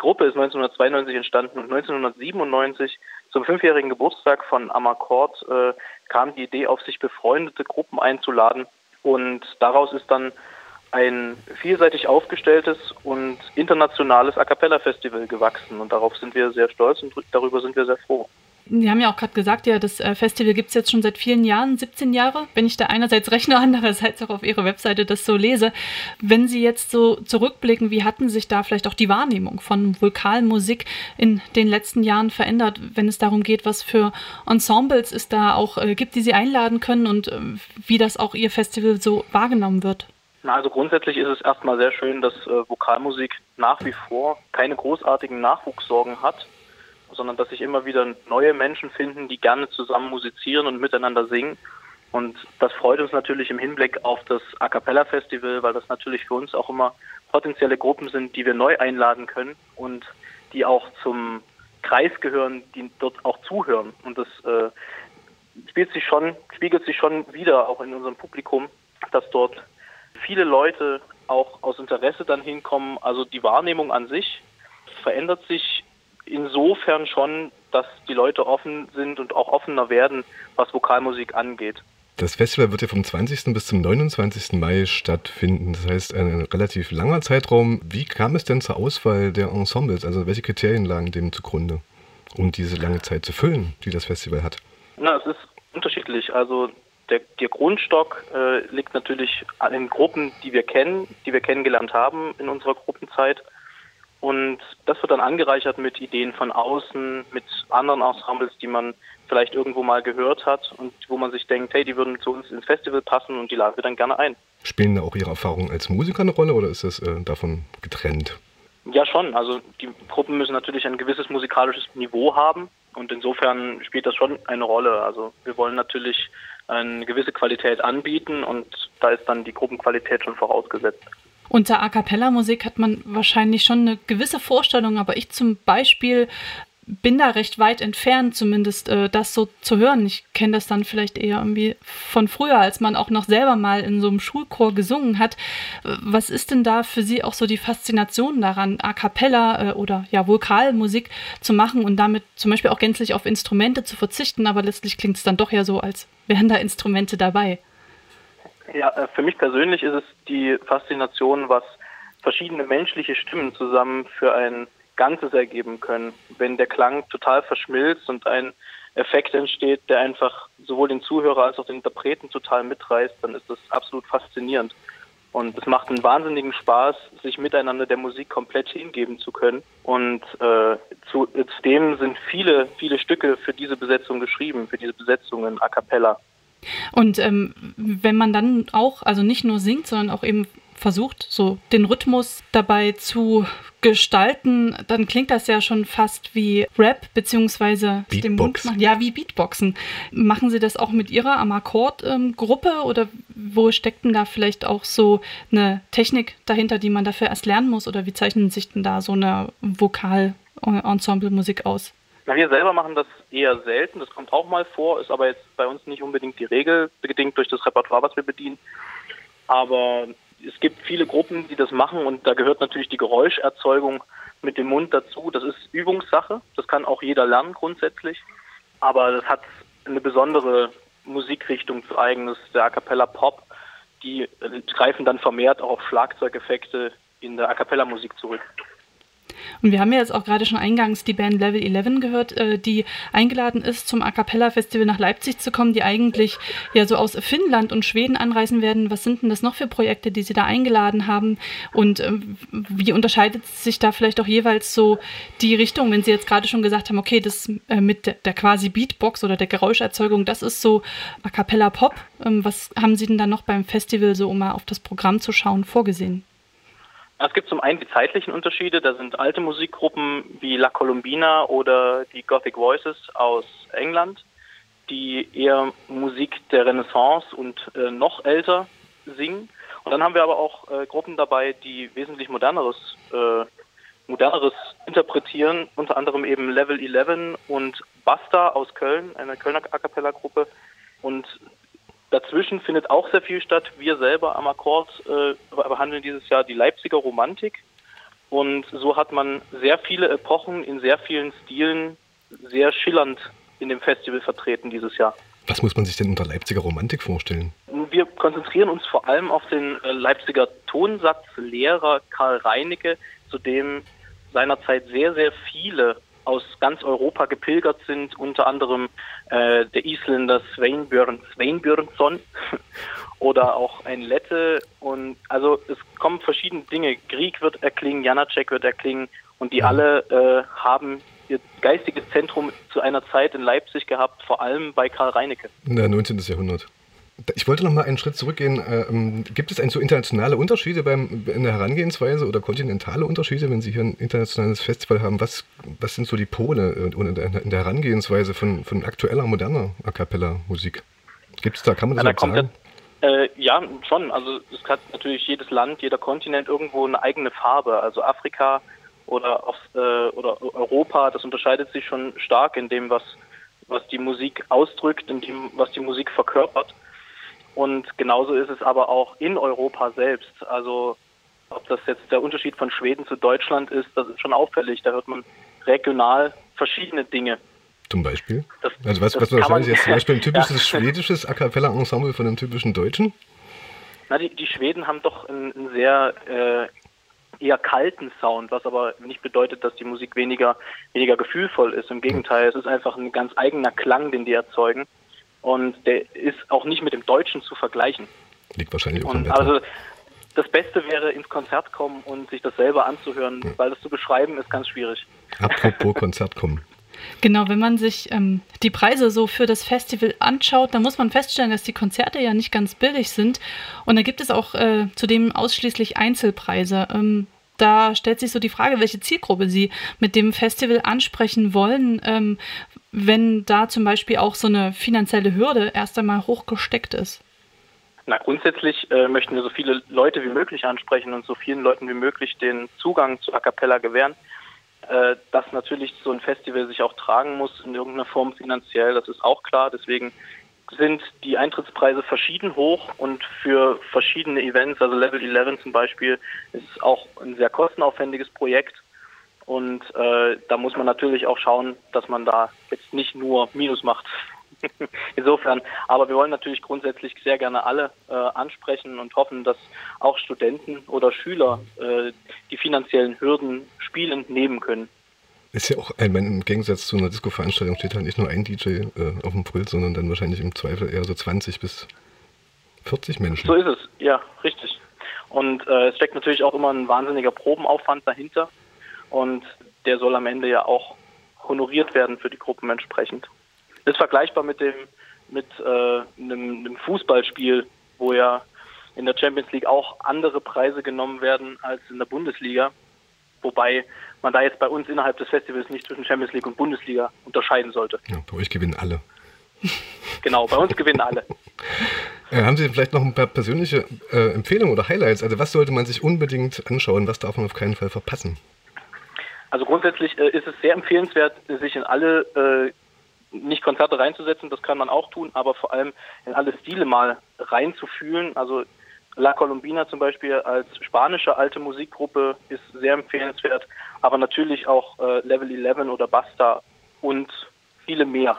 Gruppe ist 1992 entstanden und 1997 zum fünfjährigen Geburtstag von Amakord äh, kam die Idee auf, sich befreundete Gruppen einzuladen und daraus ist dann ein vielseitig aufgestelltes und internationales A cappella Festival gewachsen und darauf sind wir sehr stolz und darüber sind wir sehr froh. Sie haben ja auch gerade gesagt, ja, das äh, Festival gibt es jetzt schon seit vielen Jahren, 17 Jahre, wenn ich da einerseits rechne, andererseits auch auf Ihrer Webseite das so lese. Wenn Sie jetzt so zurückblicken, wie hatten sich da vielleicht auch die Wahrnehmung von Vokalmusik in den letzten Jahren verändert, wenn es darum geht, was für Ensembles es da auch äh, gibt, die Sie einladen können und äh, wie das auch Ihr Festival so wahrgenommen wird? Also grundsätzlich ist es erstmal sehr schön, dass äh, Vokalmusik nach wie vor keine großartigen Nachwuchssorgen hat sondern dass sich immer wieder neue Menschen finden, die gerne zusammen musizieren und miteinander singen. Und das freut uns natürlich im Hinblick auf das A Cappella Festival, weil das natürlich für uns auch immer potenzielle Gruppen sind, die wir neu einladen können und die auch zum Kreis gehören, die dort auch zuhören. Und das äh, spielt sich schon, spiegelt sich schon wieder auch in unserem Publikum, dass dort viele Leute auch aus Interesse dann hinkommen. Also die Wahrnehmung an sich verändert sich insofern schon, dass die Leute offen sind und auch offener werden, was Vokalmusik angeht. Das Festival wird ja vom 20. bis zum 29. Mai stattfinden. Das heißt, ein relativ langer Zeitraum. Wie kam es denn zur Auswahl der Ensembles? Also welche Kriterien lagen dem zugrunde, um diese lange Zeit zu füllen, die das Festival hat? Na, es ist unterschiedlich. Also der, der Grundstock äh, liegt natürlich an den Gruppen, die wir kennen, die wir kennengelernt haben in unserer Gruppenzeit. Und das wird dann angereichert mit Ideen von außen, mit anderen Ensembles, die man vielleicht irgendwo mal gehört hat und wo man sich denkt, hey, die würden zu uns ins Festival passen und die laden wir dann gerne ein. Spielen da auch Ihre Erfahrungen als Musiker eine Rolle oder ist das äh, davon getrennt? Ja, schon. Also die Gruppen müssen natürlich ein gewisses musikalisches Niveau haben und insofern spielt das schon eine Rolle. Also wir wollen natürlich eine gewisse Qualität anbieten und da ist dann die Gruppenqualität schon vorausgesetzt. Unter A cappella Musik hat man wahrscheinlich schon eine gewisse Vorstellung, aber ich zum Beispiel bin da recht weit entfernt, zumindest äh, das so zu hören. Ich kenne das dann vielleicht eher irgendwie von früher, als man auch noch selber mal in so einem Schulchor gesungen hat. Was ist denn da für Sie auch so die Faszination daran, A cappella äh, oder ja Vokalmusik zu machen und damit zum Beispiel auch gänzlich auf Instrumente zu verzichten, aber letztlich klingt es dann doch ja so, als wären da Instrumente dabei. Ja, äh, für mich persönlich ist es die Faszination, was verschiedene menschliche Stimmen zusammen für ein Ganzes ergeben können. Wenn der Klang total verschmilzt und ein Effekt entsteht, der einfach sowohl den Zuhörer als auch den Interpreten total mitreißt, dann ist das absolut faszinierend. Und es macht einen wahnsinnigen Spaß, sich miteinander der Musik komplett hingeben zu können. Und äh, zu, zudem sind viele, viele Stücke für diese Besetzung geschrieben, für diese Besetzungen a cappella. Und ähm, wenn man dann auch, also nicht nur singt, sondern auch eben versucht, so den Rhythmus dabei zu gestalten, dann klingt das ja schon fast wie Rap beziehungsweise dem Mund machen. Ja, wie Beatboxen. Machen Sie das auch mit Ihrer Amakord-Gruppe ähm, oder wo steckt denn da vielleicht auch so eine Technik dahinter, die man dafür erst lernen muss? Oder wie zeichnen sich denn da so eine Vokal-Ensemble-Musik aus? Na, wir selber machen das eher selten. Das kommt auch mal vor, ist aber jetzt bei uns nicht unbedingt die Regel, bedingt durch das Repertoire, was wir bedienen. Aber es gibt viele Gruppen, die das machen und da gehört natürlich die Geräuscherzeugung mit dem Mund dazu. Das ist Übungssache. Das kann auch jeder lernen grundsätzlich. Aber das hat eine besondere Musikrichtung zu eigen. Das ist der A Cappella Pop. Die greifen dann vermehrt auch auf Schlagzeugeffekte in der A Cappella Musik zurück. Und wir haben ja jetzt auch gerade schon eingangs die Band Level 11 gehört, äh, die eingeladen ist, zum A Cappella Festival nach Leipzig zu kommen, die eigentlich ja so aus Finnland und Schweden anreisen werden. Was sind denn das noch für Projekte, die Sie da eingeladen haben? Und ähm, wie unterscheidet sich da vielleicht auch jeweils so die Richtung, wenn Sie jetzt gerade schon gesagt haben, okay, das äh, mit der, der, quasi Beatbox oder der Geräuscherzeugung, das ist so A Cappella Pop. Ähm, was haben Sie denn da noch beim Festival so, um mal auf das Programm zu schauen, vorgesehen? Es gibt zum einen die zeitlichen Unterschiede. Da sind alte Musikgruppen wie La Colombina oder die Gothic Voices aus England, die eher Musik der Renaissance und äh, noch älter singen. Und dann haben wir aber auch äh, Gruppen dabei, die wesentlich moderneres, äh, moderneres interpretieren, unter anderem eben Level 11 und Basta aus Köln, eine Kölner A cappella Gruppe. Und Dazwischen findet auch sehr viel statt. Wir selber am Akkord äh, behandeln dieses Jahr die Leipziger Romantik. Und so hat man sehr viele Epochen in sehr vielen Stilen sehr schillernd in dem Festival vertreten dieses Jahr. Was muss man sich denn unter Leipziger Romantik vorstellen? Wir konzentrieren uns vor allem auf den äh, Leipziger Tonsatzlehrer Karl Reinecke, zu dem seinerzeit sehr, sehr viele aus ganz Europa gepilgert sind, unter anderem äh, der Isländer Sveinbjörn Sveinbjörnsson oder auch ein Lette. Und also es kommen verschiedene Dinge. Grieg wird erklingen, Janacek wird erklingen und die alle äh, haben ihr geistiges Zentrum zu einer Zeit in Leipzig gehabt, vor allem bei Karl Reinecke. Na, 19. Jahrhundert. Ich wollte noch mal einen Schritt zurückgehen. Ähm, gibt es eigentlich so internationale Unterschiede beim, in der Herangehensweise oder kontinentale Unterschiede, wenn Sie hier ein internationales Festival haben? Was, was sind so die Pole äh, in der, in der Herangehensweise von, von aktueller, moderner A Cappella-Musik? Gibt es da, kann man das ja, da sagen? Äh, ja, schon. Also es hat natürlich jedes Land, jeder Kontinent irgendwo eine eigene Farbe. Also Afrika oder, auf, äh, oder Europa, das unterscheidet sich schon stark in dem, was, was die Musik ausdrückt, in dem, was die Musik verkörpert. Und genauso ist es aber auch in Europa selbst. Also ob das jetzt der Unterschied von Schweden zu Deutschland ist, das ist schon auffällig. Da hört man regional verschiedene Dinge. Zum Beispiel? Das, also was, was, man, jetzt zum Beispiel ein typisches ja. schwedisches A Cappella-Ensemble von einem typischen Deutschen? Na, die, die Schweden haben doch einen, einen sehr äh, eher kalten Sound, was aber nicht bedeutet, dass die Musik weniger, weniger gefühlvoll ist. Im Gegenteil, es ist einfach ein ganz eigener Klang, den die erzeugen. Und der ist auch nicht mit dem Deutschen zu vergleichen. Liegt wahrscheinlich auch und Also das Beste wäre ins Konzert kommen und sich das selber anzuhören, ja. weil das zu beschreiben ist ganz schwierig. Apropos Konzert kommen. Genau, wenn man sich ähm, die Preise so für das Festival anschaut, dann muss man feststellen, dass die Konzerte ja nicht ganz billig sind. Und da gibt es auch äh, zudem ausschließlich Einzelpreise. Ähm, da stellt sich so die Frage, welche Zielgruppe Sie mit dem Festival ansprechen wollen, ähm, wenn da zum Beispiel auch so eine finanzielle Hürde erst einmal hochgesteckt ist. Na, grundsätzlich äh, möchten wir so viele Leute wie möglich ansprechen und so vielen Leuten wie möglich den Zugang zu A Cappella gewähren. Äh, dass natürlich so ein Festival sich auch tragen muss in irgendeiner Form finanziell, das ist auch klar. Deswegen sind die Eintrittspreise verschieden hoch und für verschiedene Events, also Level 11 zum Beispiel, ist auch ein sehr kostenaufwendiges Projekt. Und äh, da muss man natürlich auch schauen, dass man da jetzt nicht nur Minus macht. Insofern, aber wir wollen natürlich grundsätzlich sehr gerne alle äh, ansprechen und hoffen, dass auch Studenten oder Schüler äh, die finanziellen Hürden spielend nehmen können. Ist ja auch, ich meine, im Gegensatz zu einer Disco-Veranstaltung steht halt nicht nur ein DJ äh, auf dem Pult, sondern dann wahrscheinlich im Zweifel eher so 20 bis 40 Menschen. So ist es, ja, richtig. Und äh, es steckt natürlich auch immer ein wahnsinniger Probenaufwand dahinter und der soll am Ende ja auch honoriert werden für die Gruppen entsprechend. Das ist vergleichbar mit dem mit äh, einem, einem Fußballspiel, wo ja in der Champions League auch andere Preise genommen werden als in der Bundesliga. Wobei man da jetzt bei uns innerhalb des Festivals nicht zwischen Champions League und Bundesliga unterscheiden sollte. Ja, bei euch gewinnen alle. Genau, bei uns gewinnen alle. Ja, haben Sie vielleicht noch ein paar persönliche äh, Empfehlungen oder Highlights? Also was sollte man sich unbedingt anschauen? Was darf man auf keinen Fall verpassen? Also grundsätzlich äh, ist es sehr empfehlenswert, sich in alle äh, nicht Konzerte reinzusetzen, das kann man auch tun, aber vor allem in alle Stile mal reinzufühlen. Also La Colombina zum Beispiel als spanische alte Musikgruppe ist sehr empfehlenswert, aber natürlich auch äh, Level 11 oder Basta und viele mehr.